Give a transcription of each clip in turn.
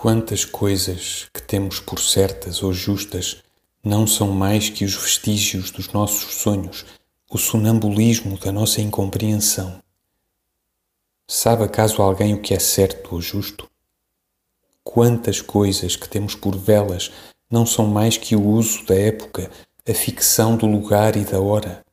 Quantas coisas que temos por certas ou justas não são mais que os vestígios dos nossos sonhos, o sonambulismo da nossa incompreensão? Sabe acaso alguém o que é certo ou justo? Quantas coisas que temos por velas não são mais que o uso da época, a ficção do lugar e da hora?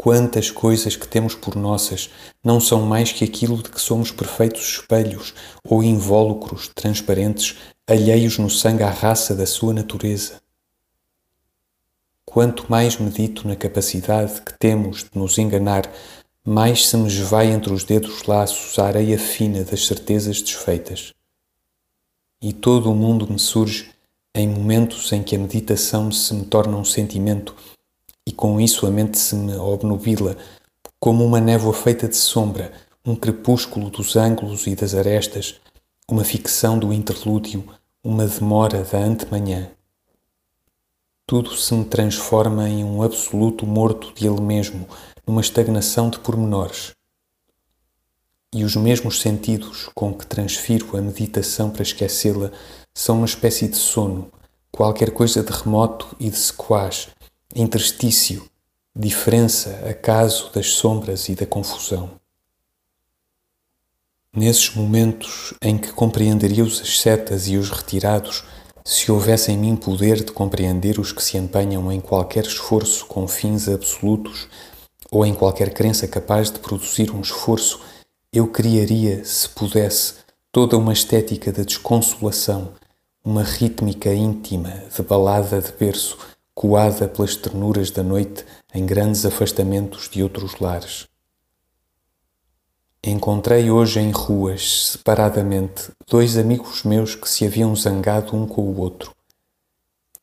Quantas coisas que temos por nossas não são mais que aquilo de que somos perfeitos espelhos ou invólucros transparentes, alheios no sangue à raça da sua natureza? Quanto mais medito na capacidade que temos de nos enganar, mais se me esvai entre os dedos laços a areia fina das certezas desfeitas. E todo o mundo me surge em momentos em que a meditação se me torna um sentimento e com isso a mente se me obnubila, como uma névoa feita de sombra, um crepúsculo dos ângulos e das arestas, uma ficção do interlúdio, uma demora da antemanhã. Tudo se me transforma em um absoluto morto de ele mesmo, numa estagnação de pormenores. E os mesmos sentidos com que transfiro a meditação para esquecê-la são uma espécie de sono, qualquer coisa de remoto e de sequaz, interstício, diferença, acaso das sombras e da confusão. Nesses momentos em que compreenderia os ascetas e os retirados, se houvesse em mim poder de compreender os que se empenham em qualquer esforço com fins absolutos ou em qualquer crença capaz de produzir um esforço, eu criaria, se pudesse, toda uma estética da desconsolação, uma rítmica íntima de balada de berço coada pelas ternuras da noite em grandes afastamentos de outros lares. Encontrei hoje em ruas, separadamente, dois amigos meus que se haviam zangado um com o outro.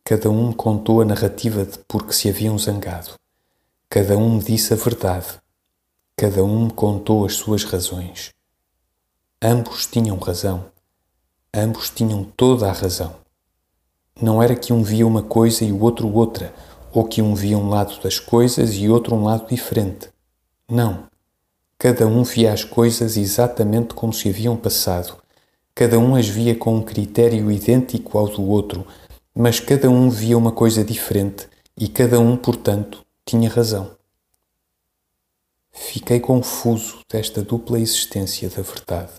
Cada um contou a narrativa de por que se haviam zangado. Cada um me disse a verdade. Cada um me contou as suas razões. Ambos tinham razão. Ambos tinham toda a razão. Não era que um via uma coisa e o outro outra, ou que um via um lado das coisas e outro um lado diferente. Não. Cada um via as coisas exatamente como se haviam passado. Cada um as via com um critério idêntico ao do outro, mas cada um via uma coisa diferente e cada um, portanto, tinha razão. Fiquei confuso desta dupla existência da verdade.